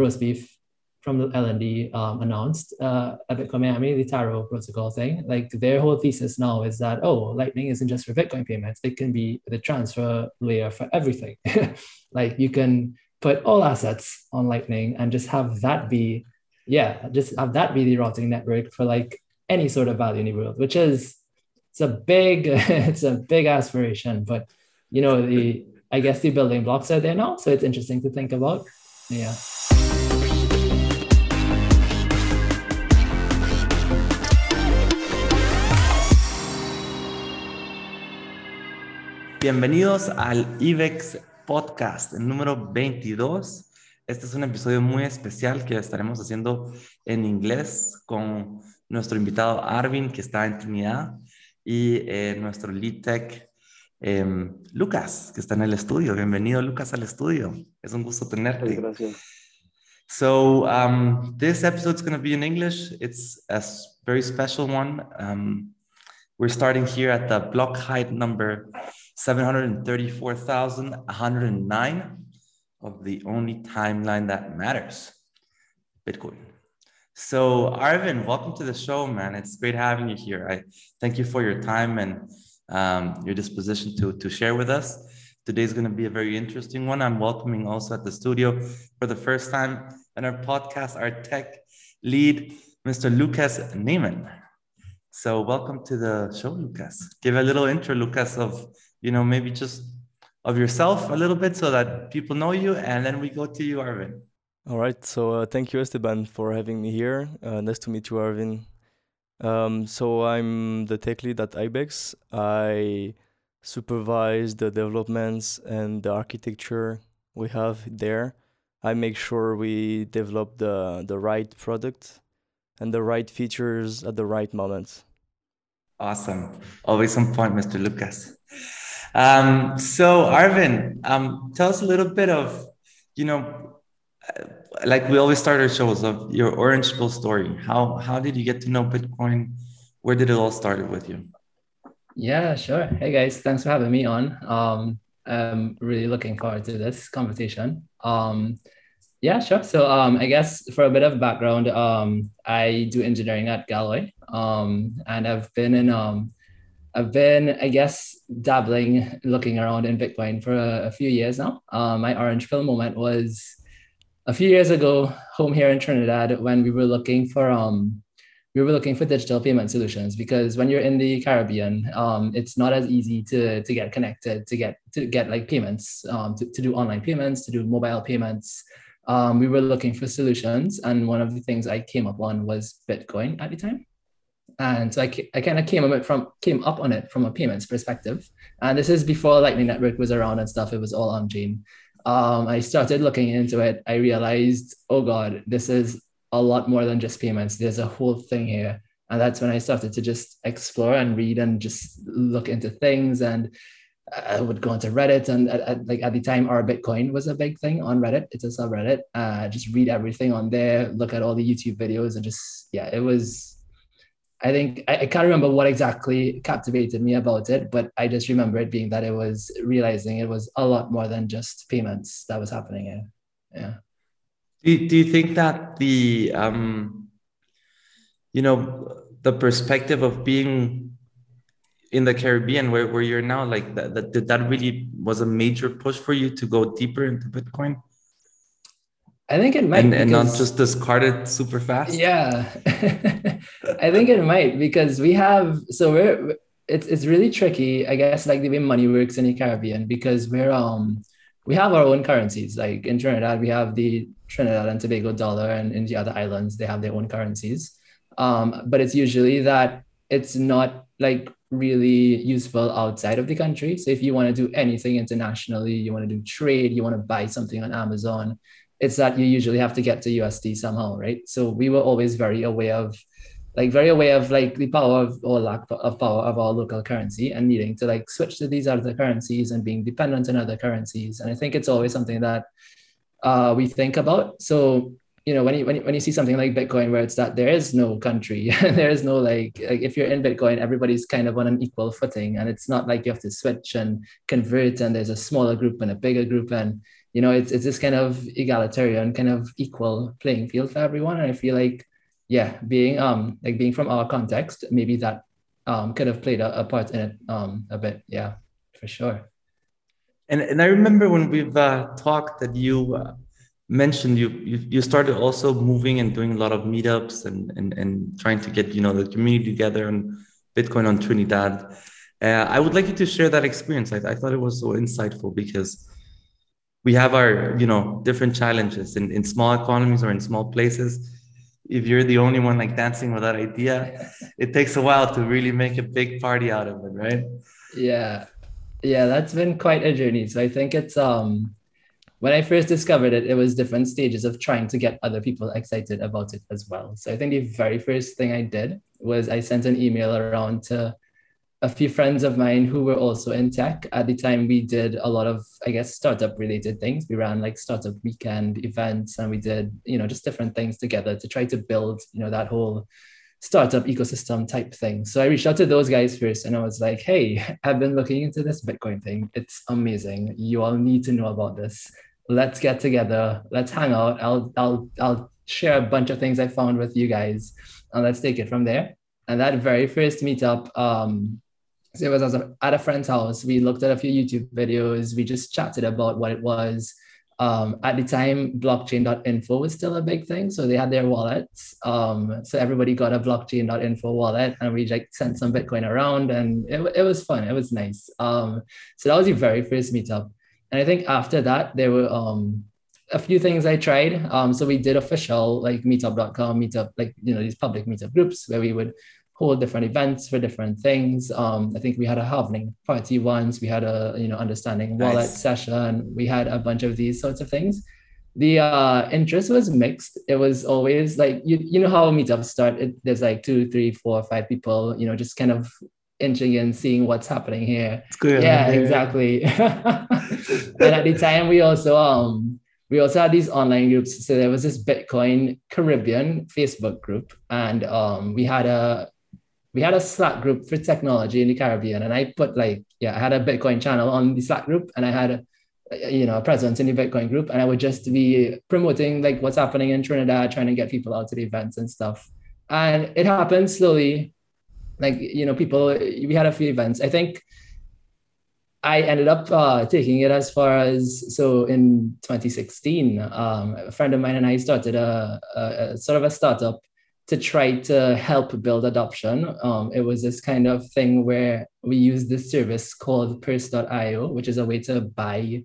Roasbeef from the LND um, announced uh, at the Taro protocol thing, like their whole thesis now is that, oh, Lightning isn't just for Bitcoin payments, it can be the transfer layer for everything. like you can put all assets on Lightning and just have that be, yeah, just have that be the routing network for like any sort of value in the world, which is, it's a big, it's a big aspiration, but you know, the, I guess the building blocks are there now. So it's interesting to think about. Yeah. Bienvenidos al IBEX Podcast, el número 22. Este es un episodio muy especial que estaremos haciendo en inglés con nuestro invitado Arvin, que está en Trinidad, y eh, nuestro lead tech em, Lucas, que está en el estudio. Bienvenido, Lucas, al estudio. Es un gusto tenerte. Gracias. So, um, this episode is going to be in English. It's a very special one. Um, we're starting here at the block height number 734,109 of the only timeline that matters, Bitcoin. So, Arvin, welcome to the show, man. It's great having you here. I thank you for your time and um, your disposition to, to share with us. Today's going to be a very interesting one. I'm welcoming also at the studio for the first time in our podcast our tech lead, Mr. Lucas Neiman. So, welcome to the show, Lucas. Give a little intro, Lucas, of you know, maybe just of yourself a little bit so that people know you, and then we go to you, Arvin. All right. So uh, thank you, Esteban, for having me here. Uh, nice to meet you, Arvin. Um, so I'm the tech lead at Ibex. I supervise the developments and the architecture we have there. I make sure we develop the the right product and the right features at the right moment. Awesome. Always on point, Mr. Lucas. Um, so, Arvin, um, tell us a little bit of, you know, uh, like we always start our shows of your Orange Pill story. How how did you get to know Bitcoin? Where did it all start with you? Yeah, sure. Hey guys, thanks for having me on. Um, I'm really looking forward to this conversation. Um, yeah, sure. So um, I guess for a bit of background, um, I do engineering at Galoy, um, and I've been in um, I've been, I guess, dabbling, looking around in Bitcoin for a, a few years now. Um, my orange pill moment was a few years ago, home here in Trinidad, when we were looking for um, we were looking for digital payment solutions because when you're in the Caribbean, um, it's not as easy to to get connected, to get to get like payments, um, to, to do online payments, to do mobile payments. Um, we were looking for solutions, and one of the things I came up on was Bitcoin at the time and so I, I kind of came up from came up on it from a payments perspective. And this is before Lightning Network was around and stuff. It was all on chain. Um, I started looking into it. I realized, oh God, this is a lot more than just payments. There's a whole thing here. And that's when I started to just explore and read and just look into things. And I would go into Reddit and at, at, like at the time, r/Bitcoin was a big thing on Reddit. It's a subreddit. Uh, just read everything on there, look at all the YouTube videos, and just yeah, it was I think I, I, can't remember what exactly captivated me about it, but I just remember it being that it was realizing it was a lot more than just payments that was happening. Yeah. Do you, do you think that the um, you know the perspective of being in the Caribbean where, where you're now like that, that that really was a major push for you to go deeper into Bitcoin? I think it might, and, because, and not just discard it super fast. Yeah, I think it might because we have so we're it's it's really tricky, I guess, like the way money works in the Caribbean because we're um we have our own currencies. Like in Trinidad, we have the Trinidad and Tobago dollar, and in the other islands, they have their own currencies. Um, but it's usually that it's not like really useful outside of the country. So if you want to do anything internationally, you want to do trade, you want to buy something on Amazon, it's that you usually have to get to USD somehow, right? So we were always very aware of, like, very aware of like the power of or lack of power of our local currency and needing to like switch to these other currencies and being dependent on other currencies. And I think it's always something that uh, we think about. So you know when you, when you when you see something like Bitcoin where it's that there is no country, there is no like, like if you're in Bitcoin, everybody's kind of on an equal footing, and it's not like you have to switch and convert, and there's a smaller group and a bigger group and you know, it's it's this kind of egalitarian, kind of equal playing field for everyone. And I feel like, yeah, being um like being from our context, maybe that um could have played a, a part in it um a bit. Yeah, for sure. And and I remember when we've uh, talked that you. Uh, mentioned you, you you started also moving and doing a lot of meetups and and, and trying to get you know the community together on bitcoin on trinidad. Uh, i would like you to share that experience. I, I thought it was so insightful because we have our you know different challenges in, in small economies or in small places. If you're the only one like dancing with that idea it takes a while to really make a big party out of it right? Yeah. Yeah that's been quite a journey. So i think it's um when i first discovered it it was different stages of trying to get other people excited about it as well so i think the very first thing i did was i sent an email around to a few friends of mine who were also in tech. At the time, we did a lot of, I guess, startup related things. We ran like startup weekend events and we did, you know, just different things together to try to build, you know, that whole startup ecosystem type thing. So I reached out to those guys first and I was like, hey, I've been looking into this Bitcoin thing. It's amazing. You all need to know about this. Let's get together. Let's hang out. I'll I'll I'll share a bunch of things I found with you guys and let's take it from there. And that very first meetup, um, so it was at a friend's house. We looked at a few YouTube videos. We just chatted about what it was. Um, at the time, blockchain.info was still a big thing. So they had their wallets. Um, so everybody got a blockchain.info wallet and we like sent some Bitcoin around and it, it was fun. It was nice. Um, so that was the very first meetup. And I think after that, there were um, a few things I tried. Um, so we did official like meetup.com, meetup, like, you know, these public meetup groups where we would hold different events for different things. Um, I think we had a halvening party once. We had a you know understanding wallet nice. session. We had a bunch of these sorts of things. The uh, interest was mixed. It was always like you you know how meetups start. It, there's like two, three, four, five people. You know, just kind of inching in, seeing what's happening here. Yeah, yeah, exactly. and at the time, we also um we also had these online groups. So there was this Bitcoin Caribbean Facebook group, and um, we had a we had a Slack group for technology in the Caribbean, and I put like, yeah, I had a Bitcoin channel on the Slack group, and I had, a, you know, a presence in the Bitcoin group, and I would just be promoting like what's happening in Trinidad, trying to get people out to the events and stuff. And it happened slowly, like you know, people. We had a few events. I think I ended up uh, taking it as far as so in 2016. Um, a friend of mine and I started a, a, a sort of a startup to try to help build adoption. Um, it was this kind of thing where we used this service called Purse.io, which is a way to buy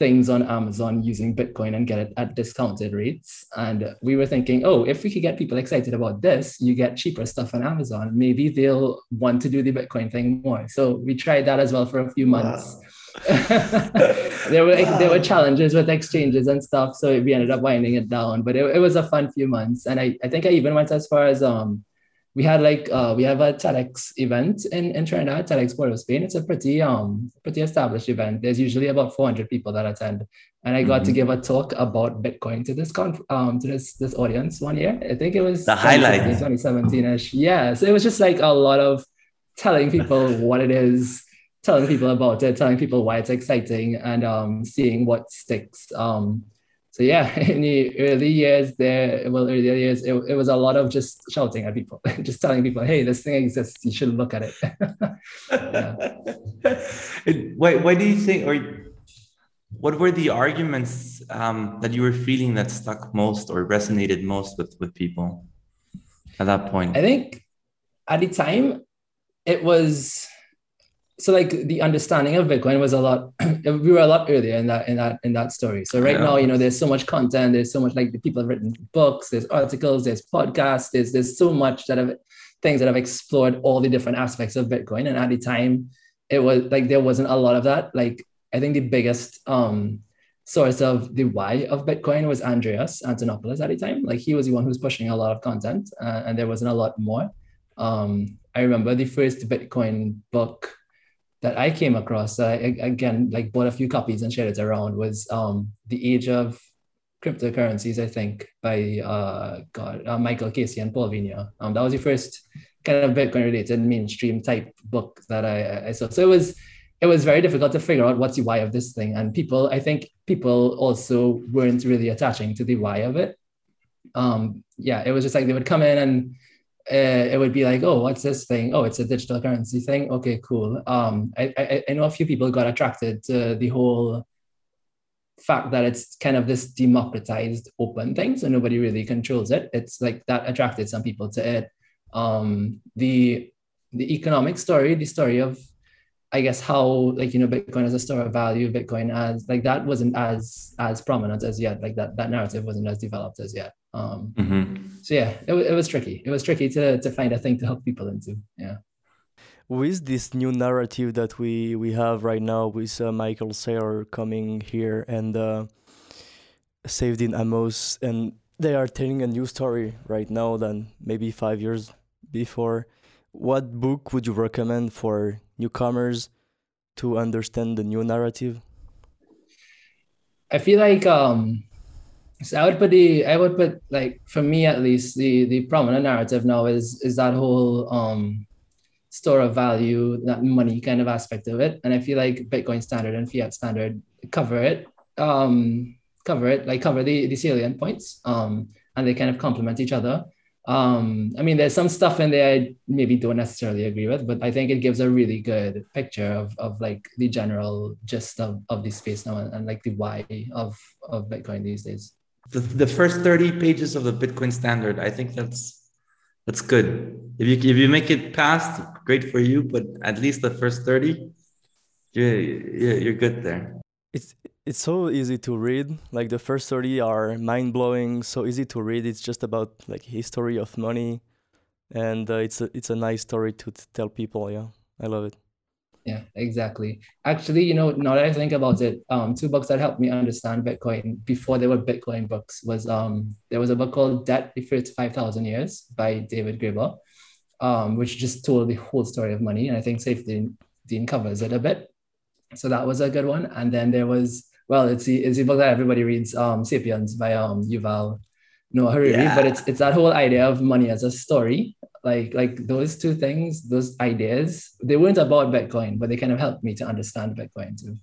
things on Amazon using Bitcoin and get it at discounted rates. And we were thinking, oh, if we could get people excited about this, you get cheaper stuff on Amazon. Maybe they'll want to do the Bitcoin thing more. So we tried that as well for a few months. Wow. there were wow. there were challenges with exchanges and stuff, so we ended up winding it down. But it, it was a fun few months, and I, I think I even went as far as um we had like uh we have a TEDx event in, in Trinidad, TEDx Port of Spain. It's a pretty um pretty established event. There's usually about 400 people that attend, and I got mm-hmm. to give a talk about Bitcoin to this con um to this this audience one year. I think it was the highlight 2017ish. Yeah, so it was just like a lot of telling people what it is telling people about it, telling people why it's exciting, and um, seeing what sticks. Um, so yeah, in the early years there, well, earlier years, it, it was a lot of just shouting at people, just telling people, "Hey, this thing exists. You should look at it." why, why do you think, or what were the arguments um, that you were feeling that stuck most or resonated most with with people at that point? I think at the time, it was so like the understanding of Bitcoin was a lot. we were a lot earlier in that in that in that story. So right yeah. now, you know, there's so much content. There's so much like the people have written books. There's articles. There's podcasts. There's there's so much that have things that have explored all the different aspects of Bitcoin. And at the time, it was like there wasn't a lot of that. Like I think the biggest um source of the why of Bitcoin was Andreas Antonopoulos at the time. Like he was the one who was pushing a lot of content, uh, and there wasn't a lot more. Um, I remember the first Bitcoin book that I came across, uh, again, like bought a few copies and shared it around, was um, The Age of Cryptocurrencies, I think, by uh, God, uh, Michael Casey and Paul Vigna. Um, that was the first kind of Bitcoin related mainstream type book that I, I saw. So it was it was very difficult to figure out what's the why of this thing. And people, I think people also weren't really attaching to the why of it. Um, yeah, it was just like they would come in and it would be like, oh, what's this thing? Oh, it's a digital currency thing. Okay, cool. Um, I, I, I know a few people got attracted to the whole fact that it's kind of this democratized open thing, so nobody really controls it. It's like that attracted some people to it. Um, the the economic story, the story of I guess how like you know Bitcoin as a store of value, Bitcoin as like that wasn't as as prominent as yet. Like that that narrative wasn't as developed as yet. Um, mm-hmm. So yeah, it, it was tricky. It was tricky to to find a thing to hook people into. Yeah. With this new narrative that we we have right now, with uh, Michael Saylor coming here and uh, Saifedean Ammous, and they are telling a new story right now than maybe five years before. What book would you recommend for newcomers to understand the new narrative? I feel like um, so I would put the I would put like for me at least the the prominent narrative now is is that whole um store of value that money kind of aspect of it. And I feel like Bitcoin standard and fiat standard cover it um cover it like cover the the salient points um and they kind of complement each other. Um i mean there's some stuff in there i maybe don't necessarily agree with but i think it gives a really good picture of, of like the general gist of, of the space now and, and like the why of of bitcoin these days the, the first 30 pages of the bitcoin standard i think that's that's good if you if you make it past great for you but at least the first 30 you're you're good there it's it's so easy to read. Like the first 30 are mind blowing, so easy to read. It's just about like history of money, and uh, it's a it's a nice story to tell people. Yeah, I love it. Yeah, exactly. Actually, you know, now that I think about it, um, two books that helped me understand Bitcoin before they were Bitcoin books was um, there was a book called Debt Deferred to Five Thousand Years by David Graeber, um, which just told the whole story of money, and I think Saifedean Dean covers it a bit. So that was a good one. And then there was well, it's the it's the book that everybody reads, um, *Sapiens* by um Yuval Noah Harari. Yeah. But it's it's that whole idea of money as a story. Like like those two things, those ideas, they weren't about Bitcoin, but they kind of helped me to understand Bitcoin too.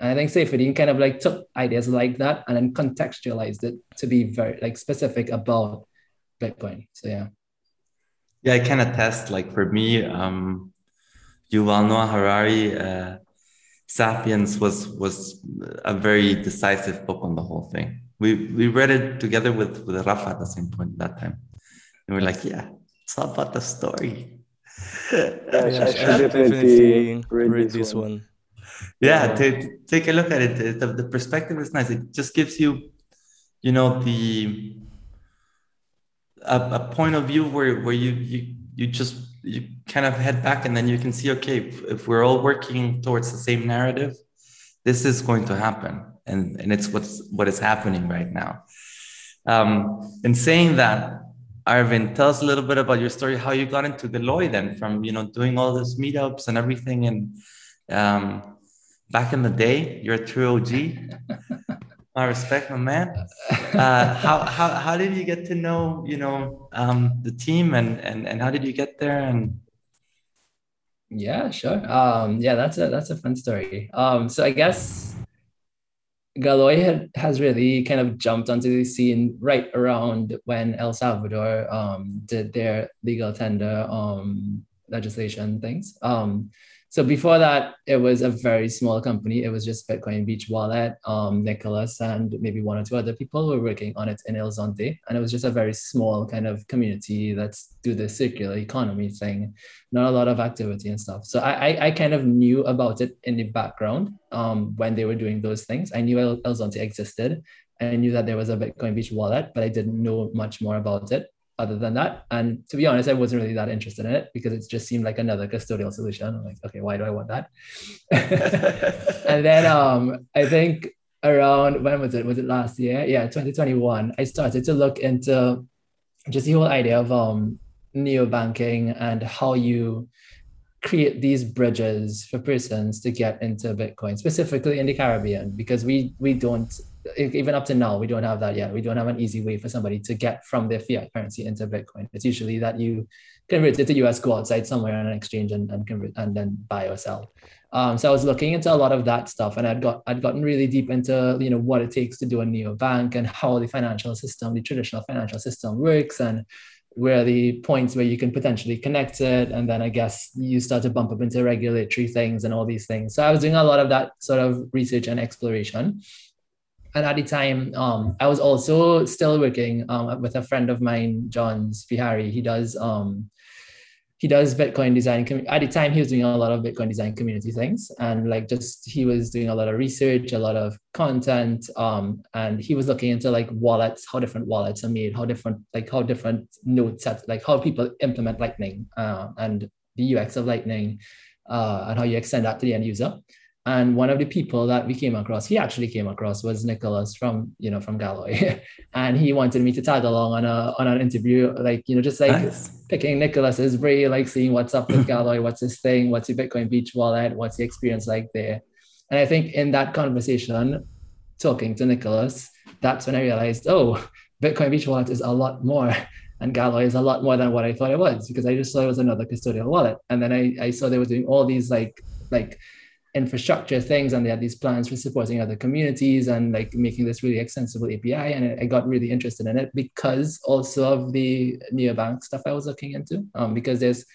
And I think Saifedean kind of like took ideas like that and then contextualized it to be very like specific about Bitcoin. So yeah. Yeah, I can attest. Like for me, um, Yuval Noah Harari, uh, Sapiens was was a very decisive book on the whole thing. We we read it together with with Rafa at the same point at that time, and we're like, yeah, it's all about the story. yeah, yeah, I should definitely read, read this one. one. Yeah, yeah. Take, take a look at it. The, the perspective is nice. It just gives you, you know, the a, a point of view where where you you you just you kind of head back and then you can see okay if, if, we're all working towards the same narrative this is going to happen and and it's what's what is happening right now um in saying that arvin tell us a little bit about your story how you got into Galoy then from you know doing all those meetups and everything and um back in the day you're a true og I respect my man. Uh, how, how, how did you get to know, you know, um, the team and, and, and how did you get there? And yeah, sure. Um, yeah, that's a, that's a fun story. Um, so I guess Galoy had, has really kind of jumped onto the scene right around when El Salvador um, did their legal tender um, legislation things. Um, so before that, it was a very small company. It was just Bitcoin Beach Wallet, um, Nicholas, and maybe one or two other people were working on it in El Zonte. And it was just a very small kind of community that's do the circular economy thing, not a lot of activity and stuff. So I, I, I kind of knew about it in the background um, when they were doing those things. I knew El, El Zonte existed. I knew that there was a Bitcoin Beach wallet, but I didn't know much more about it other than that. And to be honest, I wasn't really that interested in it because it just seemed like another custodial solution. I'm like, okay, why do I want that? and then um, I think around when was it? Was it last year? Yeah, 2021. I started to look into just the whole idea of um neo banking and how you create these bridges for persons to get into Bitcoin, specifically in the Caribbean, because we we don't even up to now, we don't have that yet. We don't have an easy way for somebody to get from their fiat currency into Bitcoin. It's usually that you convert it to US, go outside somewhere on an exchange and, and convert and then buy or sell. Um, so I was looking into a lot of that stuff, and I'd got I'd gotten really deep into you know what it takes to do a neobank and how the financial system, the traditional financial system works, and where the points where you can potentially connect it, and then I guess you start to bump up into regulatory things and all these things. So I was doing a lot of that sort of research and exploration. And at the time, um, I was also still working um, with a friend of mine, Johns Beharry. He does um, he does Bitcoin design. At the time, he was doing a lot of Bitcoin design community things, and like just he was doing a lot of research, a lot of content, um, and he was looking into like wallets, how different wallets are made, how different like how different node sets, like how people implement Lightning, uh, and the UX of Lightning, uh, and how you extend that to the end user. And one of the people that we came across, he actually came across was Nicholas from, you know, from Galoy. and he wanted me to tag along on a on an interview, like, you know, just like nice. picking Nicholas's brain, like seeing what's up with Galoy, what's his thing, what's the Bitcoin Beach wallet, what's the experience like there. And I think in that conversation, talking to Nicholas, that's when I realized, oh, Bitcoin Beach wallet is a lot more. And Galoy is a lot more than what I thought it was because I just thought it was another custodial wallet. And then I, I saw they were doing all these like like infrastructure things and they had these plans for supporting other communities and like making this really extensible API. And I got really interested in it because also of the neobank stuff I was looking into. Um, because there's,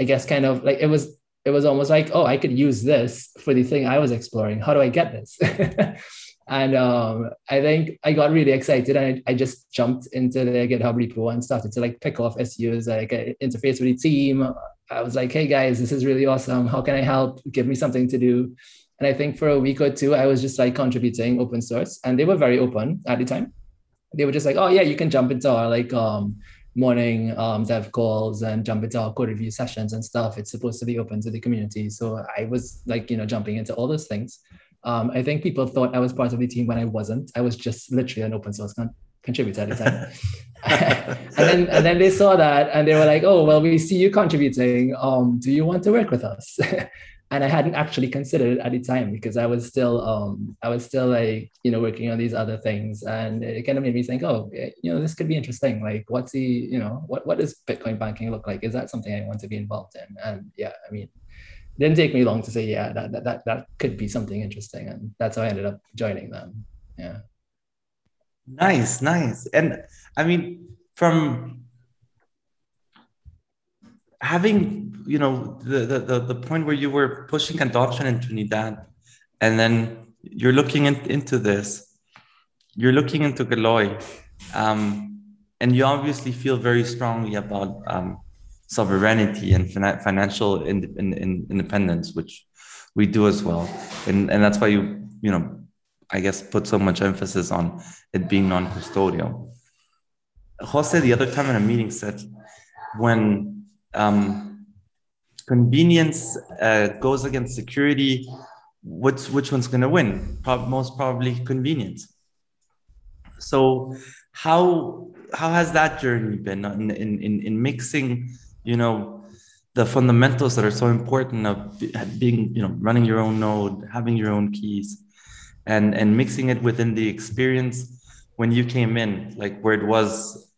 I guess, kind of like it was, it was almost like, oh, I could use this for the thing I was exploring. How do I get this? and um, I think I got really excited and I, I, just jumped into the GitHub repo and started to like pick off issues, like interface with the team, I was like, hey guys, this is really awesome. How can I help? Give me something to do. And I think for a week or two, I was just like contributing open source, and they were very open at the time. They were just like, oh yeah, you can jump into our like um, morning um, dev calls and jump into our code review sessions and stuff. It's supposed to be open to the community. So I was like, you know, jumping into all those things. Um, I think people thought I was part of the team when I wasn't. I was just literally an open source con- contributor at the time. and then and then they saw that and they were like, oh well, we see you contributing. Um, do you want to work with us? and I hadn't actually considered it at the time because I was still um I was still like you know working on these other things. And it kind of made me think oh you know this could be interesting. Like what's the you know what what does Bitcoin banking look like? Is that something I want to be involved in? And yeah I mean didn't take me long to say yeah that that that, that could be something interesting. And that's how I ended up joining them. Yeah Nice, nice. And I mean, from having, you know, the, the, the, point where you were pushing adoption in Trinidad, and then you're looking in, into this, you're looking into Galoy, um, and you obviously feel very strongly about um, sovereignty and financial in, in, in independence, which we do as well. And, and that's why you, you know, I guess, put so much emphasis on it being non-custodial. Jose, the other time in a meeting, said when um, convenience uh, goes against security, which which one's going to win? Pro- most probably convenience. So, how how has that journey been in in in mixing, you know, the fundamentals that are so important of being, you know, running your own node, having your own keys, and and mixing it within the experience when you came in like where it was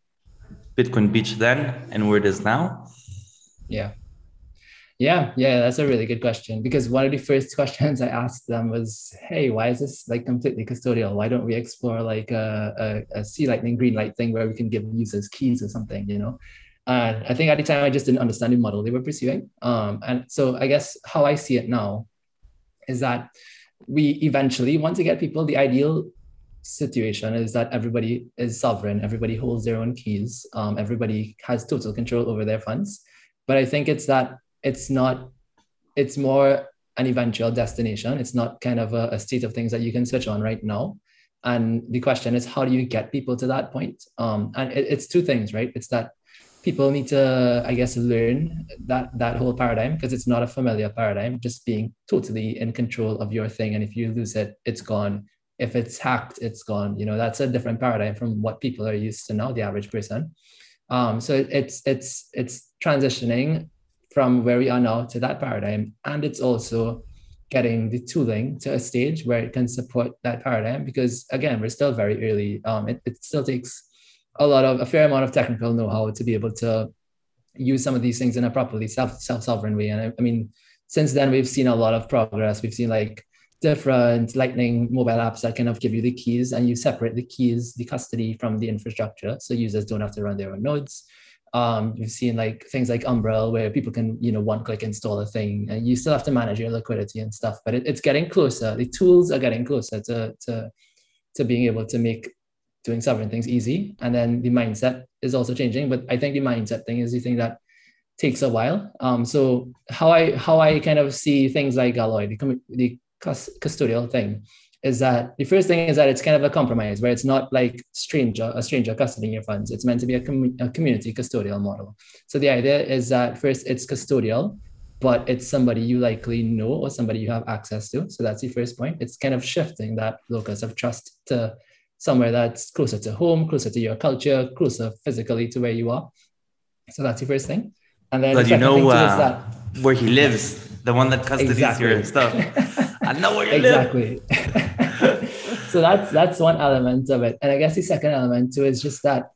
bitcoin beach then and where it is now? Yeah. Yeah yeah that's a really good question because one of the first questions i asked them was hey why is this like completely custodial? Why don't we explore like a a C Lightning Greenlight thing where we can give users keys or something you know? And i think at the time i just didn't understand the model they were pursuing. Um, and so i guess how i see it now is that we eventually want to get people the ideal situation is that everybody is sovereign everybody holds their own keys um, everybody has total control over their funds. But i think it's that it's not it's more an eventual destination. It's not kind of a, a state of things that you can switch on right now. And the question is how do you get people to that point? Um, and it, it's two things right? It's that people need to i guess learn that that whole paradigm because it's not a familiar paradigm just being totally in control of your thing. And if you lose it it's gone. If it's hacked it's gone. You know that's a different paradigm from what people are used to now the average person. Um, so it's it's it's transitioning from where we are now to that paradigm. And it's also getting the tooling to a stage where it can support that paradigm because again we're still very early. Um, it, it still takes a lot of a fair amount of technical know-how to be able to use some of these things in a properly self self-sovereign way. And I, I mean since then we've seen a lot of progress. We've seen like different lightning mobile apps that kind of give you the keys and you separate the keys the custody from the infrastructure. So users don't have to run their own nodes. Um, you've seen like things like Umbrel where people can, you know, one click install a thing and you still have to manage your liquidity and stuff, but it, it's getting closer. The tools are getting closer to, to, to being able to make doing sovereign things easy. And then the mindset is also changing, but I think the mindset thing is the thing that takes a while. Um, so how I, how I kind of see things like Galoy, the, the custodial thing is that the first thing is that it's kind of a compromise where it's not like stranger a stranger custodying your funds. It's meant to be a, com- a community custodial model. So the idea is that first it's custodial, but it's somebody you likely know or somebody you have access to. So that's the first point. It's kind of shifting that locus of trust to somewhere that's closer to home, closer to your culture, closer physically to where you are. So that's the first thing. And then but the you know uh, where he lives, the one that custodies exactly. your stuff. I know where you exactly. live. Exactly. so that's that's one element of it. And I guess the second element too is just that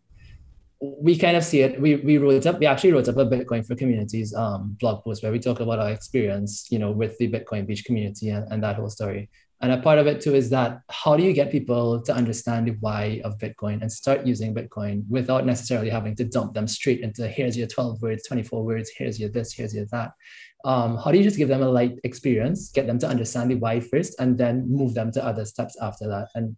we kind of see it. We we wrote up, we actually wrote up a Bitcoin for communities um blog post where we talk about our experience, you know, with the Bitcoin Beach community and, and that whole story. And a part of it too is that how do you get people to understand the why of Bitcoin and start using Bitcoin without necessarily having to dump them straight into here's your 12 words, 24 words, here's your this, here's your that um, how do you just give them a light experience, get them to understand the why first, and then move them to other steps after that? And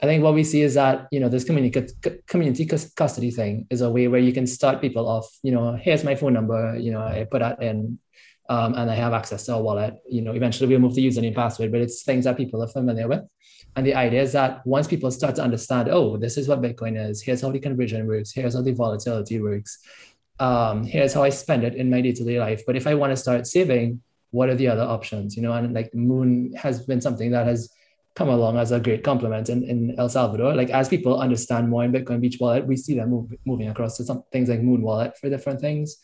I think what we see is that you know this community community custody thing is a way where you can start people off. You know, here's my phone number. You know, I put that in, um, and I have access to a wallet. You know, eventually we'll move to username password, but it's things that people are familiar with. And the idea is that once people start to understand, oh, this is what Bitcoin is. Here's how the conversion works. Here's how the volatility works um, here's how I spend it in my day-to-day life. But if I want to start saving, what are the other options? You know, and like Muun has been something that has come along as a great complement in, in El Salvador. Like as people understand more in Bitcoin Beach Wallet, we see them move, moving across to some things like Muun Wallet for different things.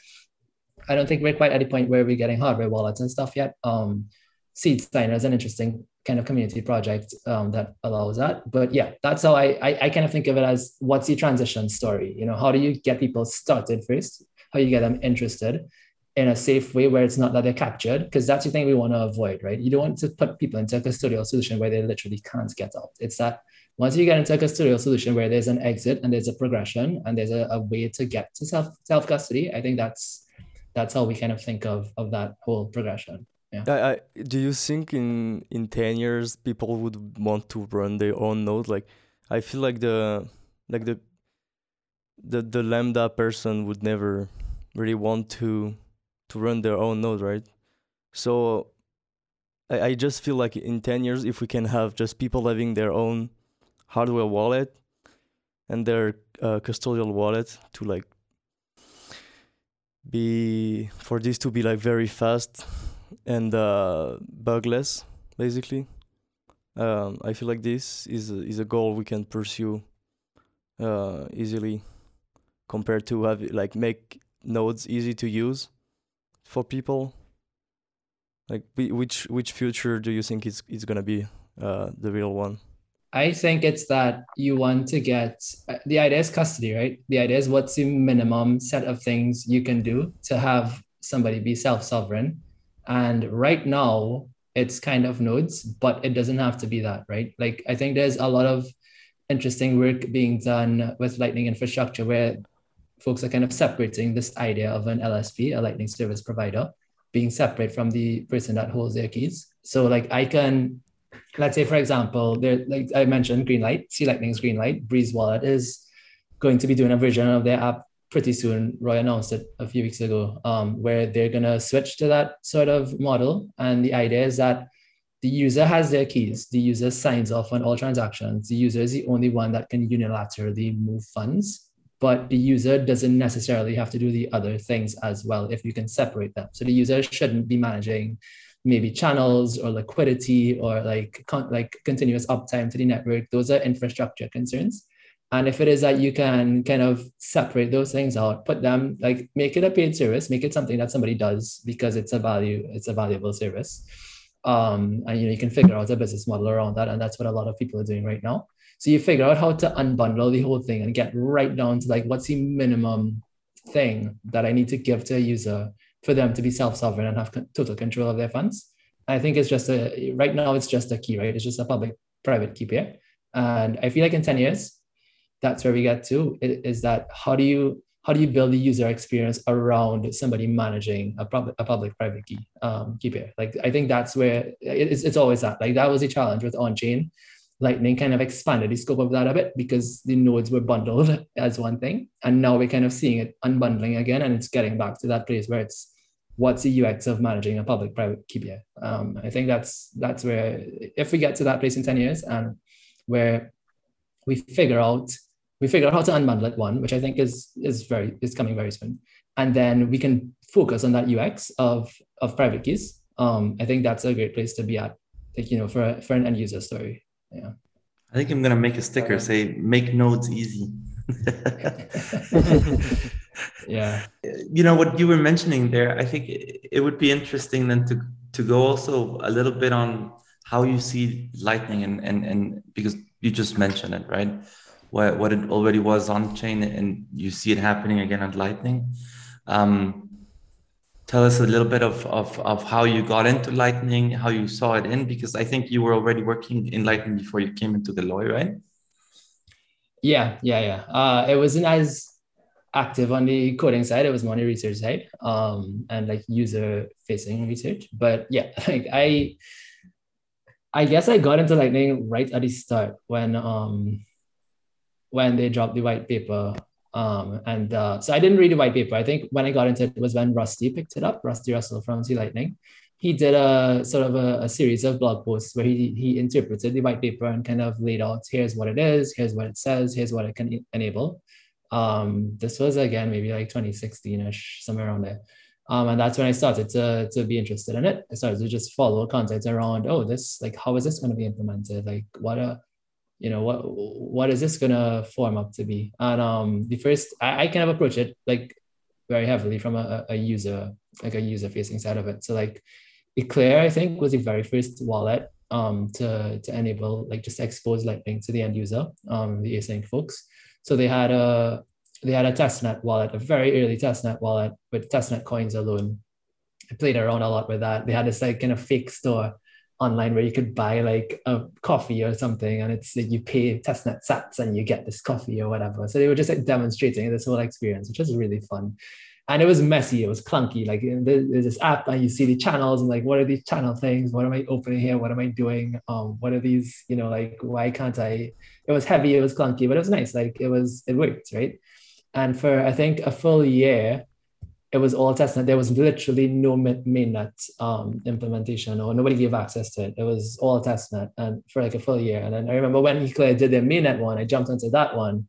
I don't think we're quite at the point where we're getting hardware wallets and stuff yet. Um, Seed Signer is an interesting kind of community project um, that allows that. But yeah, that's how I, I, I kind of think of it as what's the transition story? You know, how do you get people started first? How you get them interested in a safe way where it's not that they're captured? Because that's the thing we want to avoid, right? You don't want to put people into a custodial solution where they literally can't get out. It's that once you get into a custodial solution where there's an exit and there's a progression and there's a, a way to get to self self custody, I think that's that's how we kind of think of of that whole progression. Yeah. I, I, do you think in in ten years people would want to run their own node? Like, I feel like the like the the the lambda person would never really want to to run their own node, right? So I, I just feel like in ten years, if we can have just people having their own hardware wallet and their uh, custodial wallet to like be for this to be like very fast and uh, bugless, basically. Um, I feel like this is a, is a goal we can pursue uh, easily, compared to have like make nodes easy to use for people. Like, which which future do you think is is gonna be uh, the real one? I think it's that you want to get uh, the idea is custody, right? The idea is what's the minimum set of things you can do to have somebody be self sovereign and right now, it's kind of nodes, but it doesn't have to be that, right? Like, I think there's a lot of interesting work being done with Lightning infrastructure where folks are kind of separating this idea of an LSP, a Lightning service provider, being separate from the person that holds their keys. So, like, I can, let's say, for example, there, like I mentioned, Greenlight, C Lightning's Greenlight, Breez Wallet is going to be doing a version of their app pretty soon. Roy announced it a few weeks ago, um, where they're gonna switch to that sort of model. And the idea is that the user has their keys. The user signs off on all transactions. The user is the only one that can unilaterally move funds, but the user doesn't necessarily have to do the other things as well if you can separate them. So the user shouldn't be managing maybe channels or liquidity or like con- like continuous uptime to the network. Those are infrastructure concerns. And if it is that you can kind of separate those things out, put them like make it a paid service, make it something that somebody does because it's a value, it's a valuable service. Um, and you know, you can figure out a business model around that. And that's what a lot of people are doing right now. So you figure out how to unbundle the whole thing and get right down to like what's the minimum thing that I need to give to a user for them to be self-sovereign and have total control of their funds. I think it's just a right now it's just a key, right? It's just a public private key pair. And I feel like in 10 years, that's where we get to is that how do you how do you build the user experience around somebody managing a, public a public private key um, key pair? Like I think that's where it's, it's always that. Like that was a challenge with on-chain. Lightning kind of expanded the scope of that a bit because the nodes were bundled as one thing. And now we're kind of seeing it unbundling again. And it's getting back to that place where it's what's the UX of managing a public private key pair. Um, I think that's that's where if we get to that place in 10 years and where we figure out we figure out how to unbundle it one, which I think is is very is coming very soon. And then we can focus on that UX of of private keys. Um, I think that's a great place to be at, like you know, for a, for an end user story. Yeah. I think I'm gonna make a sticker say make nodes easy. yeah. You know what you were mentioning there. I think it would be interesting then to to go also a little bit on how you see lightning and and and because you just mentioned it right what what it already was on chain and you see it happening again on lightning um, tell us a little bit of, of, of how you got into lightning how you saw it in because i think you were already working in lightning before you came into Galoy right yeah yeah yeah uh, it wasn't as active on the coding side it was more the research side um, and like user facing research but yeah like i i guess i got into lightning right at the start when um when they dropped the white paper um, and uh, so I didn't read the white paper. I think when I got into it was when Rusty picked it up, Rusty Russell from C Lightning. He did a sort of a, a, series of blog posts where he, he interpreted the white paper and kind of laid out here's what it is, here's what it says, here's what it can enable. Um, this was again maybe like 2016ish, somewhere around there. Um, and that's when I started to, to be interested in it. I started to just follow content around, oh, this like how is this going to be implemented? Like what a you know what what is this gonna form up to be and um the first i, I kind of approach it like very heavily from a, a user like a user facing side of it so like eclair i think was the very first wallet um to to enable like just expose lightning to the end user um the ACINQ folks so they had a they had a testnet wallet a very early testnet wallet with testnet coins alone. I played around a lot with that. They had this like kind of fake store online where you could buy like a coffee or something and it's like you pay testnet sats and you get this coffee or whatever. So they were just like demonstrating this whole experience which was really fun and it was messy it was clunky like there's this app and you see the channels and like what are these channel things what am i opening here what am i doing um what are these you know like why can't i it was heavy it was clunky but it was nice like it was it worked right and for i think a full year it was all testnet. There was literally no mainnet um, implementation or nobody gave access to it. It was all testnet and for like a full year. And then I remember when Eclair did their mainnet one, I jumped into that one.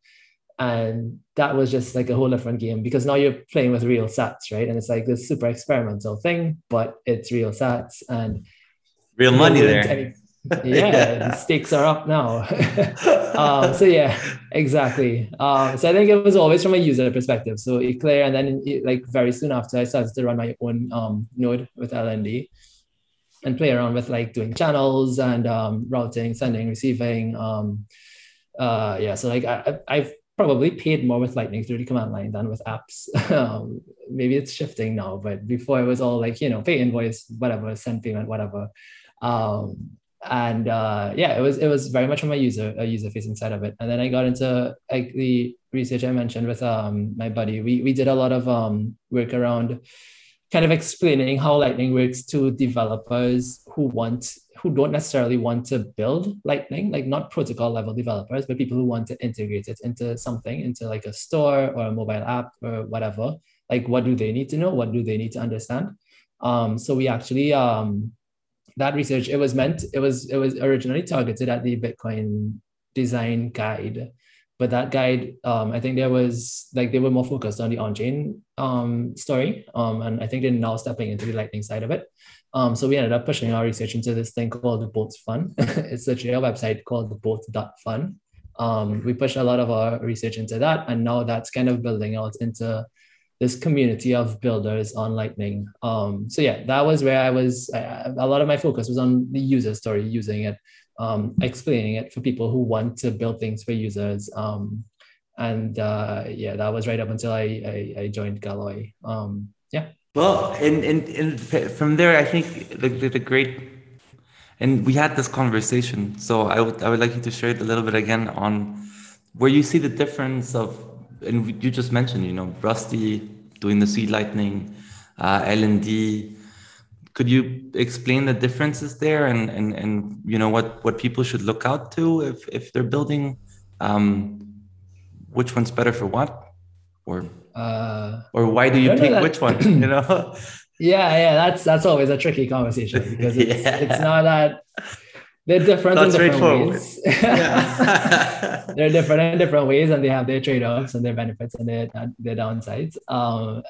And that was just like a whole different game because now you're playing with real sats, right? And it's like this super experimental thing, but it's real sats and real money there. Any, yeah, the stakes are up now. um, so yeah, exactly. Um, so I think it was always from a user perspective. So Eclair, and then like very soon after, I started to run my own um, node with LND and play around with like doing channels and um, routing, sending, receiving. Um, uh, yeah, so like I, I've probably paid more with Lightning through the command line than with apps. um, maybe it's shifting now, but before it was all like you know pay invoice, whatever, send payment, whatever. Um, and uh, yeah, it was it was very much on my user a user facing side of it. And then I got into like the research I mentioned with um, my buddy. We we did a lot of um, work around kind of explaining how Lightning works to developers who want who don't necessarily want to build Lightning, like not protocol level developers, but people who want to integrate it into something, into like a store or a mobile app or whatever. Like, what do they need to know? What do they need to understand? Um, so we actually um, that research it was meant it was it was originally targeted at the bitcoin design guide but that guide um, i think there was like they were more focused on the on-chain um, story um, and i think they're now stepping into the lightning side of it um, so we ended up pushing our research into this thing called the boat fund it's a website called the bolt.fun um, we pushed a lot of our research into that and now that's kind of building out into this community of builders on Lightning. Um, so yeah, that was where I was. I, a lot of my focus was on the user story, using it, um, explaining it for people who want to build things for users. Um, and uh, yeah, that was right up until I I, I joined Galoy. Um, yeah. Well, and, and and from there, I think the, the, the great and we had this conversation. So I would I would like you to share it a little bit again on where you see the difference of and you just mentioned, you know, Rusty doing the C Lightning, uh, LND. Could you explain the differences there and, and, and you know what, what people should look out to if, if they're building? Um, which one's better for what? Or uh, or why do you pick which one? You know? yeah, yeah, that's that's always a tricky conversation because it's, yeah. it's not that they're different Not in different ways. they're different in different ways, and they have their trade-offs and their benefits and their their downsides. Um,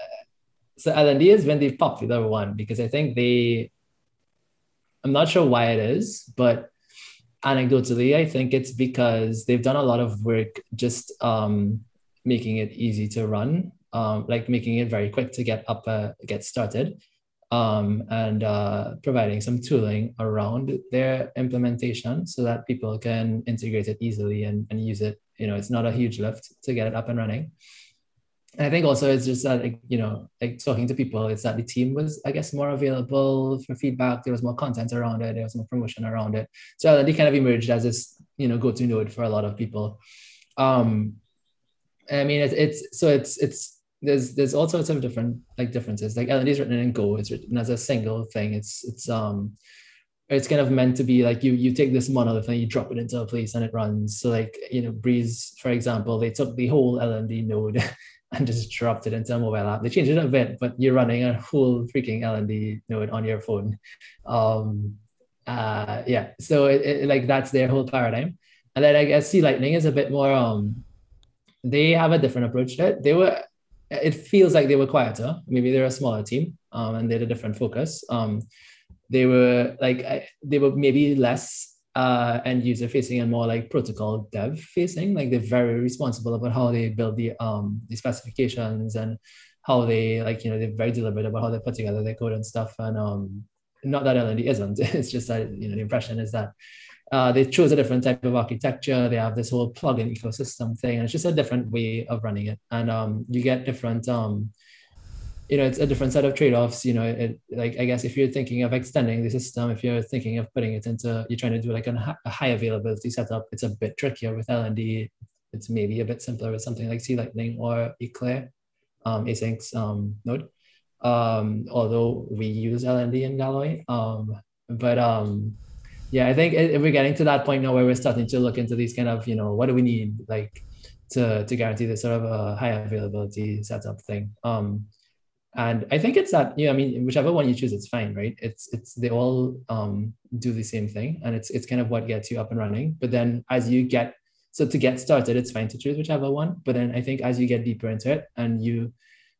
so LND has been the popular one because I think they. I'm not sure why it is, but anecdotally, I think it's because they've done a lot of work just um, making it easy to run, um, like making it very quick to get up, uh, get started um, and uh, providing some tooling around their implementation so that people can integrate it easily and, and use it. You know, it's not a huge lift to get it up and running. And I think also it's just that, like, you know, like talking to people, it's that the team was, I guess, more available for feedback. There was more content around it. There was more promotion around it. So they kind of emerged as this, you know, go-to node for a lot of people. Um, I mean, it's, it's so it's it's there's there's all sorts of different like differences. Like LND is written in Go. It's written as a single thing. It's it's um it's kind of meant to be like you you take this monolith and you drop it into a place and it runs. So like you know Breez for example, they took the whole LND node and just dropped it into a mobile app. They changed it a bit, but you're running a whole freaking LND node on your phone. Um, uh, yeah, so it, it, like that's their whole paradigm. And then I guess C Lightning is a bit more um they have a different approach to it. They were it feels like they were quieter. Maybe they're a smaller team um, and they had a different focus. Um, they were like they were maybe less uh, end user facing and more like protocol dev facing. Like they're very responsible about how they build the um the specifications and how they like you know they're very deliberate about how they put together their code and stuff. And um, not that LND isn't. It's just that you know the impression is that uh, they chose a different type of architecture. They have this whole plugin ecosystem thing, and it's just a different way of running it. And um, you get different, um, you know, it's a different set of trade-offs. You know, it, like I guess if you're thinking of extending the system, if you're thinking of putting it into, you're trying to do like a, a high availability setup, it's a bit trickier with LND. It's maybe a bit simpler with something like C Lightning or Eclair, um, ACINQ's um, node. Um, although we use LND in Galoy, um, but um, yeah i think it, we're getting to that point now where we're starting to look into these kind of you know what do we need like to to guarantee this sort of a high availability setup thing um and i think it's that you know i mean whichever one you choose it's fine right? It's it's they all um do the same thing and it's it's kind of what gets you up and running but then as you get so to get started it's fine to choose whichever one but then i think as you get deeper into it and you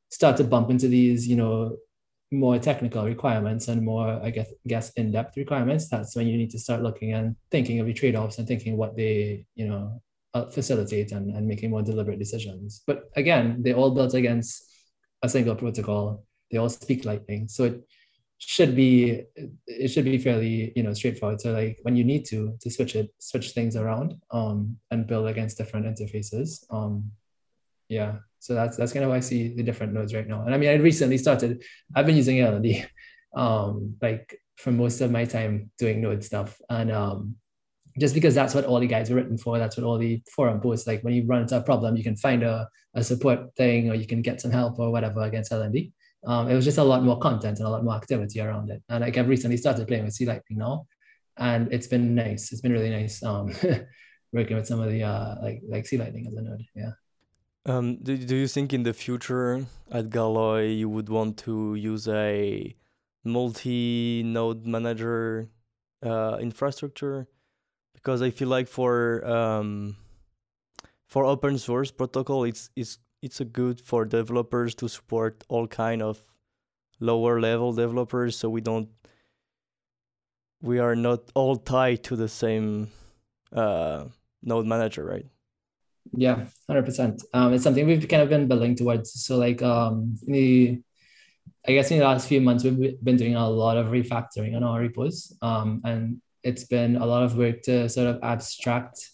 start to bump into these you know more technical requirements and more, I guess, guess in-depth requirements, that's when you need to start looking and thinking of your trade-offs and thinking what they, you know, uh, facilitate and, and making more deliberate decisions. But again, they all built against a single protocol. They all speak Lightning, so it should be it should be fairly you know straightforward. So like when you need to to switch it, switch things around, um, and build against different interfaces, um, yeah, so that's that's kind of how I see the different nodes right now. And I mean, I recently started. I've been using LND, um, like for most of my time doing node stuff, and um, just because that's what all the guides are written for. That's what all the forum posts like. When you run into a problem, you can find a, a support thing, or you can get some help or whatever against LND. Um, it was just a lot more content and a lot more activity around it. And like I've recently started playing with C Lightning now, and it's been nice. It's been really nice um, working with some of the uh, like like C Lightning as a node. Yeah. Um, do, do you think in the future at Galoy you would want to use a multi-node manager uh, infrastructure? Because I feel like for um, for open source protocol, it's it's it's a good for developers to support all kind of lower level developers, so we don't we are not all tied to the same uh, node manager, right? Yeah, hundred um, percent. It's something we've kind of been building towards. So like um, the, I guess in the last few months we've been doing a lot of refactoring on our repos, um, and it's been a lot of work to sort of abstract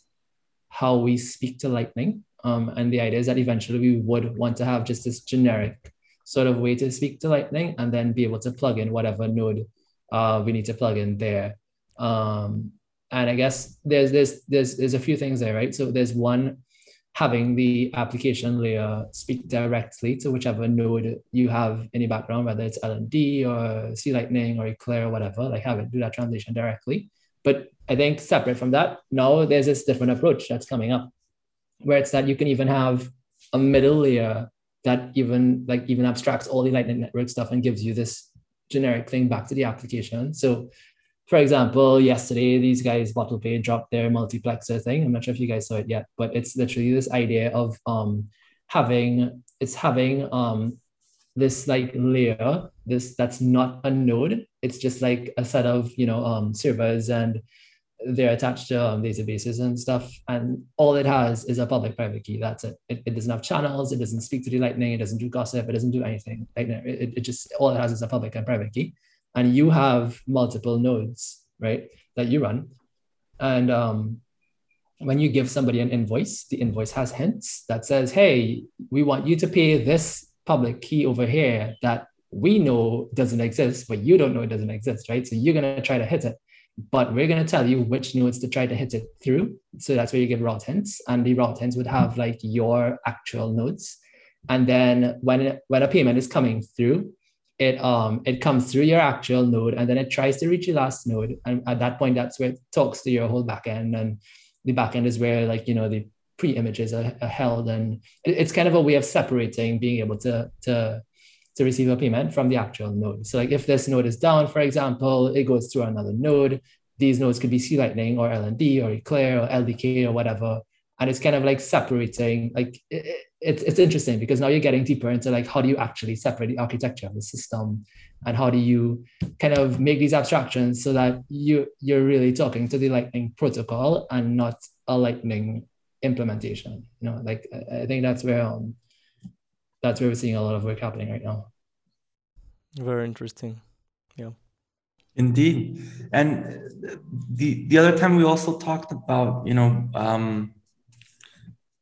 how we speak to Lightning. Um, and the idea is that eventually we would want to have just this generic sort of way to speak to Lightning and then be able to plug in whatever node uh, we need to plug in there. Um, and I guess there's there's there's there's a few things there, right? So there's one having the application layer speak directly to whichever node you have in background, whether it's LND or C Lightning or Eclair or whatever, like have it do that translation directly. But I think separate from that, now there's this different approach that's coming up where it's that you can even have a middle layer that even like even abstracts all the lightning network stuff and gives you this generic thing back to the application. So for example, yesterday these guys Bottlepay dropped their multiplexer thing. I'm not sure if you guys saw it yet, but it's literally this idea of um having it's having um this like layer this that's not a node it's just like a set of you know um servers and they're attached to um, databases and stuff. And all it has is a public private key. That's it. it it doesn't have channels. It doesn't speak to the lightning. It doesn't do gossip. It doesn't do anything. Like it, it just all it has is a public and private key and you have multiple nodes right that you run and um when you give somebody an invoice the invoice has hints that says hey we want you to pay this public key over here that we know doesn't exist, but you don't know it doesn't exist, right? So you're going to try to hit it, but we're going to tell you which nodes to try to hit it through. So that's where you give route hints, and the route hints would have like your actual nodes. And then when when a payment is coming through, it um it comes through your actual node, and then it tries to reach your last node. And at that point, that's where it talks to your whole backend, and the backend is where like you know the pre-images are, are held, and it's kind of a way of separating being able to to to receive a payment from the actual node. So like if this node is down, for example, it goes through another node. These nodes could be C Lightning or LND or Eclair or LDK or whatever. And it's kind of like separating, like it, it's, it's interesting because now you're getting deeper into like how do you actually separate the architecture of the system and how do you kind of make these abstractions so that you you're really talking to the lightning protocol and not a lightning implementation you know like i think that's where um, that's where we're seeing a lot of work happening right now. Very interesting. Yeah. Indeed. And the the other time we also talked about, you know, um,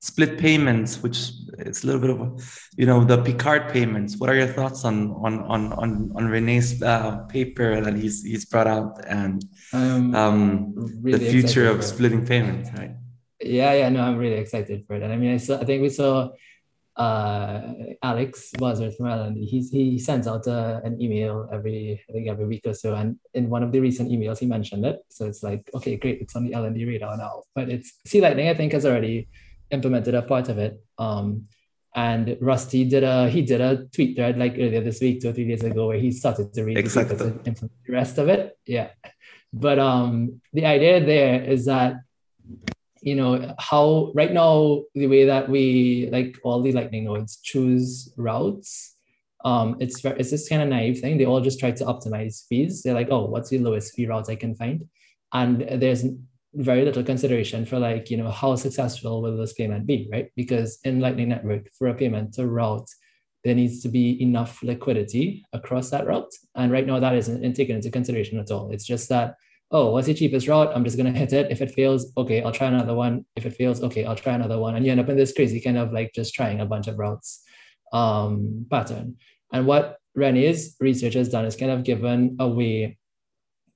split payments, which is a little bit of a, you know, the Pickhardt payments. What are your thoughts on on on on, on Rene's uh, paper that he's he's brought out and um, really the future of splitting payments, right? Yeah, yeah, no, I'm really excited for it. And I mean, I saw, I think we saw uh, Alex Bosworth from Ireland, he's, he sends out uh, an email every, I think every week or so. And in one of the recent emails, he mentioned it. So it's like, okay, great, it's on the LND radar now. But it's C Lightning, I think, has already implemented a part of it. Um, and Rusty did a he did a tweet thread like earlier this week, two or three days ago, where he started to read exactly. the, the rest of it. Yeah. But um, the idea there is that you know how right now the way that we like all the lightning nodes choose routes um it's it's this kind of naive thing they all just try to optimize fees they're like oh what's the lowest fee routes i can find and there's very little consideration for like you know how successful will this payment be right because in lightning network for a payment to route there needs to be enough liquidity across that route and right now that isn't taken into consideration at all it's just that oh, what's the cheapest route? I'm just going to hit it. If it fails, okay, I'll try another one. If it fails, okay, I'll try another one. And you end up in this crazy kind of like just trying a bunch of routes um, pattern. And what Rene's research has done is kind of given a way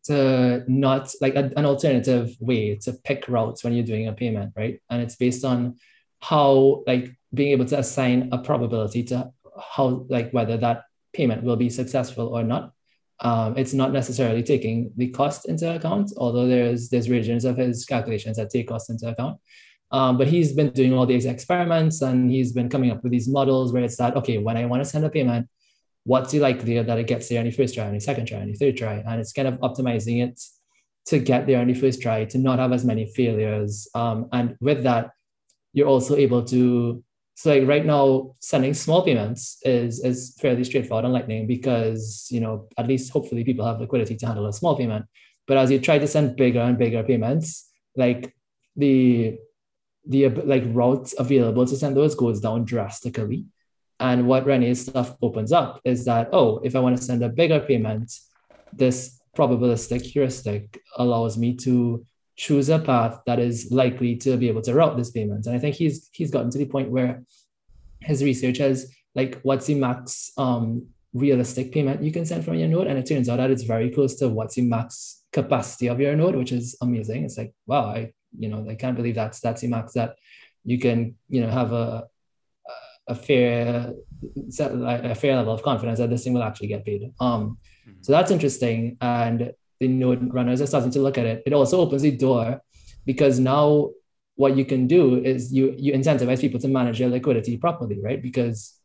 to not like a, an alternative way to pick routes when you're doing a payment, right? And it's based on how like being able to assign a probability to how like whether that payment will be successful or not um, it's not necessarily taking the cost into account, although there's there's regions of his calculations that take cost into account. Um, but he's been doing all these experiments and he's been coming up with these models where it's that okay, when I want to send a payment, what's the likelihood that it gets there on the first try, on the second try, on the third try, and it's kind of optimizing it to get there on the first try to not have as many failures. Um, and with that, you're also able to so like right now, sending small payments is is fairly straightforward on Lightning because you know at least hopefully people have liquidity to handle a small payment. But as you try to send bigger and bigger payments, like the the like routes available to send those goes down drastically. And what Rene's stuff opens up is that, oh, if I want to send a bigger payment, this probabilistic heuristic allows me to choose a path that is likely to be able to route this payment. And I think he's he's gotten to the point where his research has like what's the max um, realistic payment you can send from your node. And it turns out that it's very close to what's the max capacity of your node, which is amazing. It's like, wow, I you know, I can't believe that's that's the max that you can, you know, have a a fair a fair level of confidence that this thing will actually get paid. Um, mm-hmm. so that's interesting, and the node runners are starting to look at it. It also opens the door because now what you can do is you you incentivize people to manage their liquidity properly, right? Because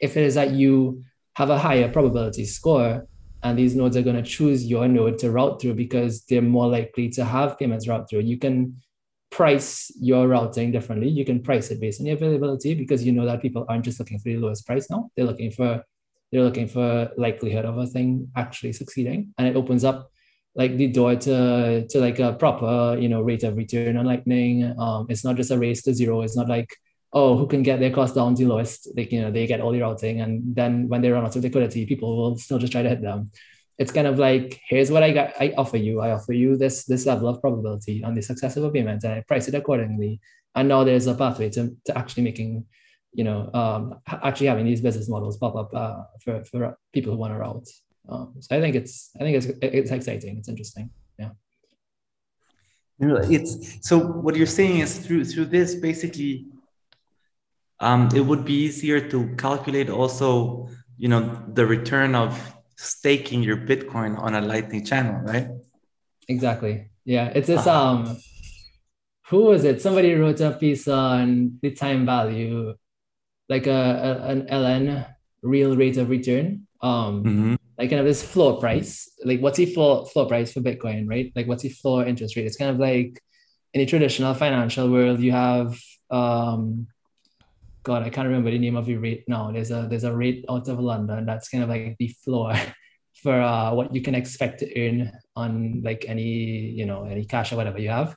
if it is that you have a higher probability score, and these nodes are going to choose your node to route through because they're more likely to have payments route through. You can price your routing differently. You can price it based on the availability because you know that people aren't just looking for the lowest price now. They're looking for they're looking for likelihood of a thing actually succeeding, and it opens up like the door to to like a proper you know rate of return on Lightning. Um, it's not just a race to zero. It's not like oh who can get their cost down to lowest. Like you know they get all the routing, and then when they run out of liquidity, people will still just try to hit them it's kind of like here's what I got I offer you. I offer you this this level of probability on the success of a payment and I price it accordingly. And now there's a pathway to, to actually making, you know, um, actually having these business models pop up uh, for, for people who want to route. Um, so I think it's I think it's it's exciting. It's interesting. Yeah. It's so what you're saying is through through this basically um, it would be easier to calculate also you know the return of staking your Bitcoin on a Lightning channel, right? Exactly. Yeah, it's this uh-huh. um who was it? Somebody wrote a piece on the time value, like a, a an LN real rate of return. Um mm-hmm. like kind of this floor price. Like what's the floor floor price for Bitcoin, right? Like what's the floor interest rate? It's kind of like in a traditional financial world, you have um God, I can't remember the name of the rate now. There's a there's a rate out of London that's kind of like the floor for uh, what you can expect to earn on like any you know any cash or whatever you have.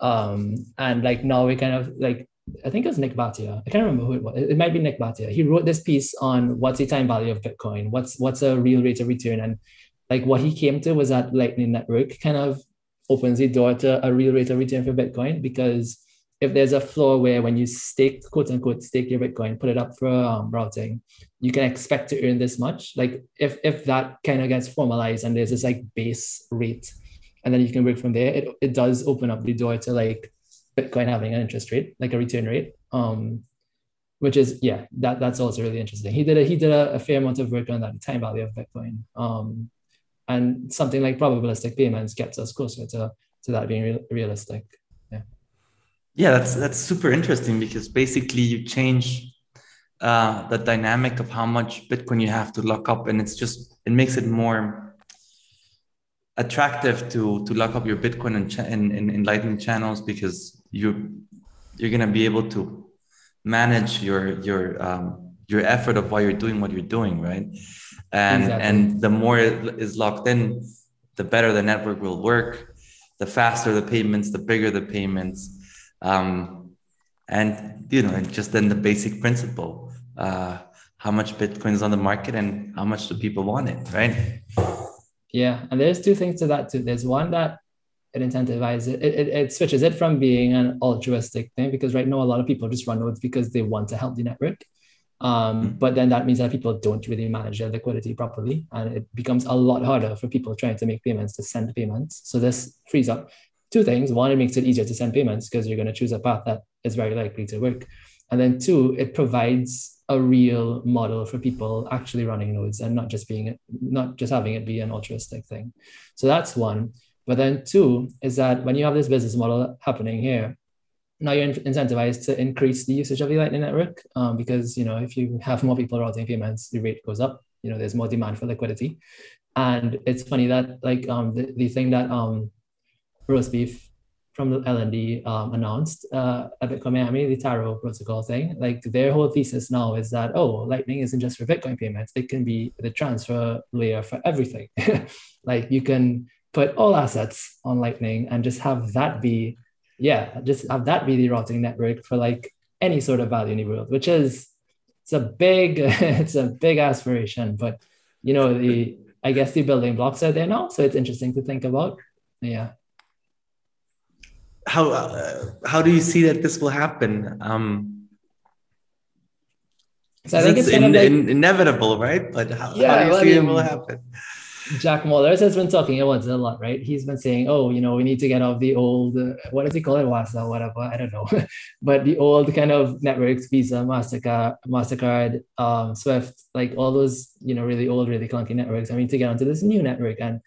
Um, and like now we kind of like I think it was Nick Bhatia. I can't remember who it was. It might be Nick Bhatia. He wrote this piece on what's the time value of Bitcoin, what's what's a real rate of return, and like what he came to was that Lightning Network kind of opens the door to a real rate of return for Bitcoin because if there's a floor where when you stake, quote unquote, stake your Bitcoin, put it up for um, routing, you can expect to earn this much. Like if if that kind of gets formalized and there's this like base rate, and then you can work from there, it, it does open up the door to like Bitcoin having an interest rate, like a return rate. Um, which is yeah, that that's also really interesting. He did a he did a, a fair amount of work on that time value of Bitcoin. Um, and something like probabilistic payments gets us closer to to that being real, realistic. Yeah, that's that's super interesting because basically you change uh, the dynamic of how much Bitcoin you have to lock up, and it's just it makes it more attractive to to lock up your Bitcoin in, in, in, in Lightning channels because you you're gonna be able to manage your your um, your effort of why you're doing what you're doing, right? And exactly. and the more it is locked in, the better the network will work. The faster the payments, the bigger the payments um, and you know, and just then the basic principle: uh, how much Bitcoin is on the market and how much do people want it, right? Yeah, and there's two things to that too. There's one that it incentivizes it, it, it switches it from being an altruistic thing because right now a lot of people just run nodes because they want to help the network. Um, mm-hmm. but then that means that people don't really manage their liquidity properly, and it becomes a lot harder for people trying to make payments to send payments. So this frees up two things. One, it makes it easier to send payments because you're going to choose a path that is very likely to work. And then two, it provides a real model for people actually running nodes and not just being not just having it be an altruistic thing. So that's one. But then two is that when you have this business model happening here, now you're incentivized to increase the usage of the Lightning Network um, because you know if you have more people routing payments, the rate goes up. You know, there's more demand for liquidity, and it's funny that like um, the, the thing that um, Roasbeef from the LND um, announced uh, at Bitcoin Miami, the Taro protocol thing. Like their whole thesis now is that, oh, Lightning isn't just for Bitcoin payments, it can be the transfer layer for everything. like you can put all assets on Lightning and just have that be yeah, just have that be the routing network for like any sort of value in the world, which is it's a big it's a big aspiration, but you know the I guess the building blocks are there now, so it's interesting to think about. Yeah. How uh, how do you see that this will happen? Um, so I think it's, it's in, like, in, inevitable, right? But how, yeah, how do you well, see I mean, it will happen? Jack Mallers has been talking about it a lot, right? He's been saying, oh, you know, we need to get off the old, uh, what does he call it, WASA, whatever, I don't know, but the old kind of networks, Visa, Mastercard, Mastercard, um, Swift, like all those, you know, really old, really clunky networks. I mean, to get onto this new network, and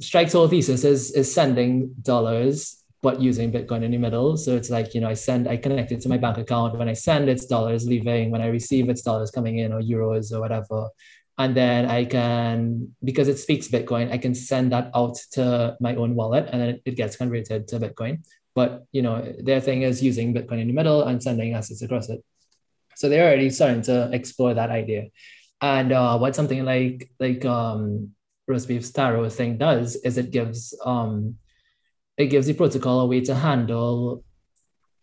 Strike's whole thesis is is sending dollars but using Bitcoin in the middle. So it's like, you know, I send, I connect it to my bank account. When I send, it's dollars leaving. When I receive, it's dollars coming in or euros or whatever and then I can, because it speaks Bitcoin, I can send that out to my own wallet and then it gets converted to Bitcoin. But you know, their thing is using Bitcoin in the middle and sending assets across it. So they're already starting to explore that idea. And uh, what something like like um, Roasbeef taro thing does is it gives um, it gives the protocol a way to handle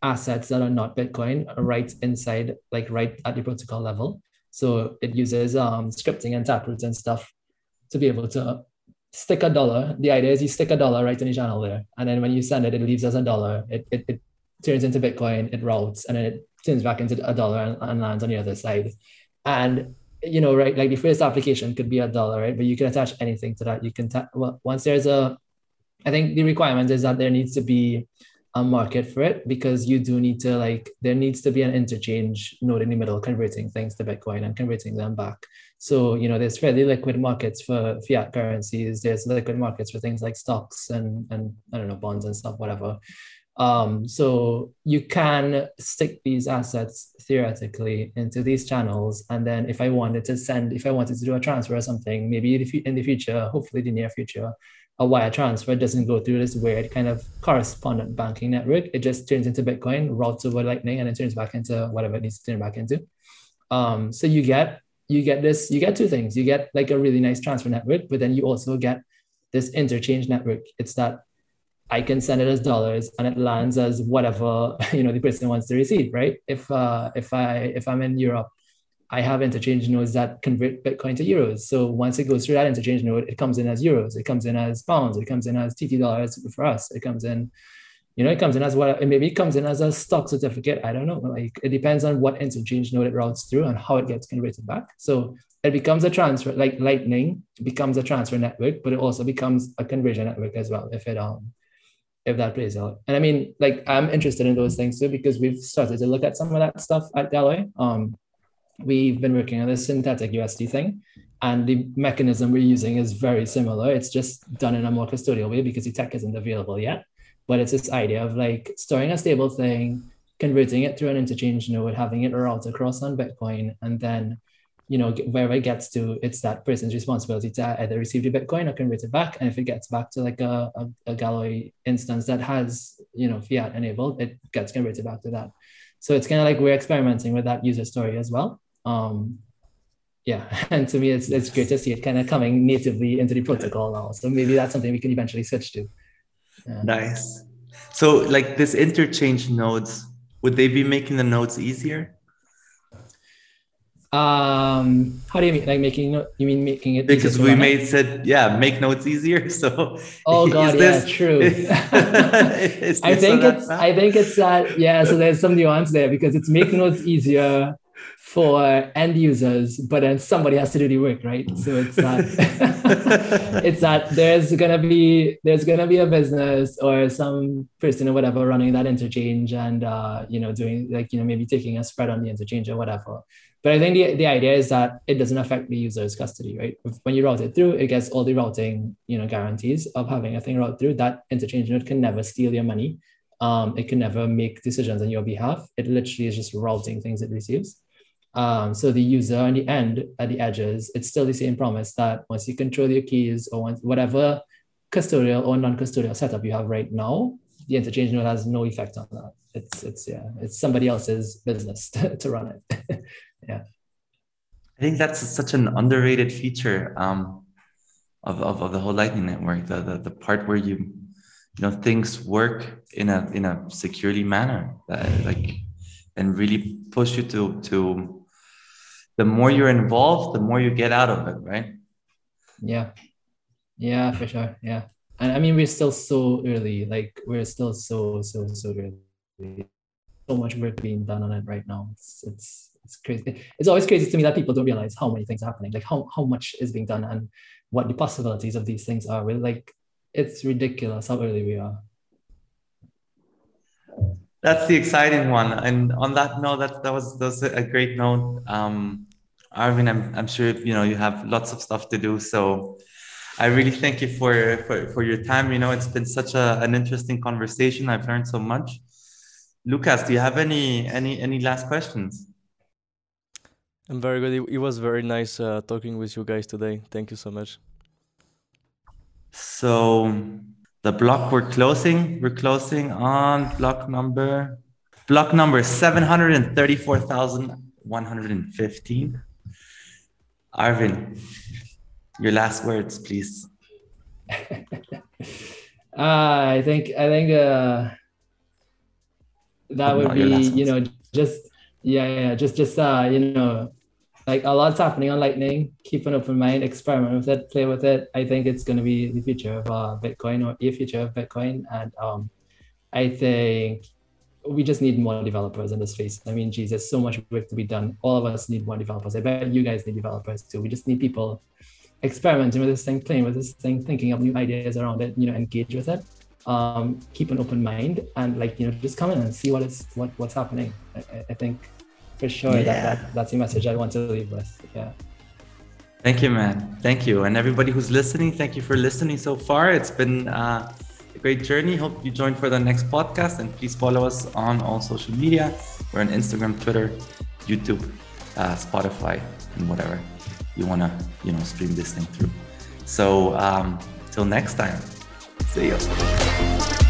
assets that are not Bitcoin right inside, like right at the protocol level. So it uses um, scripting and taproots and stuff to be able to stick a dollar. The idea is you stick a dollar right in the channel there. And then when you send it, it leaves as a dollar. It, it, it turns into Bitcoin, it routes, and then it turns back into a dollar and, and lands on the other side. And you know, right, like the first application could be a dollar, right? But you can attach anything to that. You can, ta- well, once there's a, I think the requirement is that there needs to be a market for it because you do need to like there needs to be an interchange node in the middle converting things to bitcoin and converting them back. So you know there's fairly liquid markets for fiat currencies. There's liquid markets for things like stocks and and i don't know bonds and stuff whatever. Um, so you can stick these assets theoretically into these channels. And then if i wanted to send if i wanted to do a transfer or something maybe in the future hopefully the near future a wire transfer doesn't go through this weird kind of correspondent banking network. It just turns into Bitcoin, routes over Lightning, and it turns back into whatever it needs to turn back into. Um, so you get you get this, you get two things. You get like a really nice transfer network, but then you also get this interchange network. It's that I can send it as dollars and it lands as whatever you know the person wants to receive, right? If uh, if I if I'm in Europe I have interchange nodes that convert Bitcoin to euros. So once it goes through that interchange node, it comes in as euros, it comes in as pounds, it comes in as TT dollars for us. It comes in, you know, it comes in as what maybe it comes in as a stock certificate. I don't know. Like it depends on what interchange node it routes through and how it gets converted back. So it becomes a transfer, like Lightning becomes a transfer network, but it also becomes a conversion network as well if it um if that plays out. And I mean, like I'm interested in those things too because we've started to look at some of that stuff at Galoy. Um, we've been working on this synthetic USD thing, and the mechanism we're using is very similar. It's just done in a more custodial way because the tech isn't available yet. But it's this idea of like storing a stable thing, converting it through an interchange node, having it route across on Bitcoin, and then you know wherever it gets to, it's that person's responsibility to either receive the Bitcoin or convert it back. And if it gets back to like a, a, a Galoy instance that has you know fiat enabled, it gets converted back to that. So it's kind of like we're experimenting with that user story as well um, yeah, and to me, it's it's great to see it kind of coming natively into the protocol now. So maybe that's something we can eventually switch to. Yeah. Nice. So, like this interchange nodes, would they be making the nodes easier? Um, how do you mean? Like making you mean making it because we made it? said yeah, make notes easier. So oh god, yeah, true. I think it's I think it's that yeah. So there's some nuance there because it's make notes easier for end users, but then somebody has to do the work, right? So it's that it's that there's gonna be there's gonna be a business or some person or whatever running that interchange and uh, you know doing like you know maybe taking a spread on the interchange or whatever. But I think the, the idea is that it doesn't affect the user's custody, right? When you route it through, it gets all the routing, you know, guarantees of having a thing route through. That interchange node can never steal your money. Um, it can never make decisions on your behalf. It literally is just routing things it receives. Um, so the user on the end, at the edges, it's still the same promise that once you control your keys or once, whatever custodial or non-custodial setup you have right now, the interchange node has no effect on that. It's it's yeah, it's somebody else's business to, to run it. yeah. I think that's such an underrated feature um, of, of, of the whole Lightning Network. The, the the part where you you know things work in a in a securely manner that like and really push you to to the more you're involved the more you get out of it right? Yeah. Yeah for sure. Yeah. And i mean we're still so early. Like we're still so so so early. So much work being done on it right now. It's it's it's crazy. It's always crazy to me that people don't realize how many things are happening. Like how, how much is being done and what the possibilities of these things are. Really like it's ridiculous how early we are. That's the exciting one. And on that note that that was that was a great note. Um arvin i'm, I'm sure you know you have lots of stuff to do so i really thank you for for, for your time. You know it's been such a, an interesting conversation. I've learned so much. Lucas do you have any any any last questions? I'm very good. It, it was very nice uh, talking with you guys today. Thank you so much. So the block we're closing, we're closing on block number, block number 734,115. Arvin, your last words, please. uh, I think, I think, uh, that would be, you know, just, yeah, yeah, just, just, uh, you know, like a lot's happening on Lightning. Keep an open mind, experiment with it, play with it. I think it's going to be the future of uh, Bitcoin or a future of Bitcoin. And um, I think we just need more developers in this space. I mean, geez, there's so much work to be done. All of us need more developers. I bet you guys need developers too. We just need people experimenting with this thing, playing with this thing, thinking of new ideas around it, you know, engage with it. Um, keep an open mind and like, you know, just come in and see what is what what's happening. I, I think for sure yeah. that, that that's the message I want to leave with. Yeah. Thank you, man. Thank you. And everybody who's listening, thank you for listening so far. It's been uh, great journey. Hope you join for the next podcast. And please follow us on all social media. We're on Instagram, Twitter, YouTube, uh, Spotify, and whatever you want to, you know, stream this thing through. So um, till next time, see you.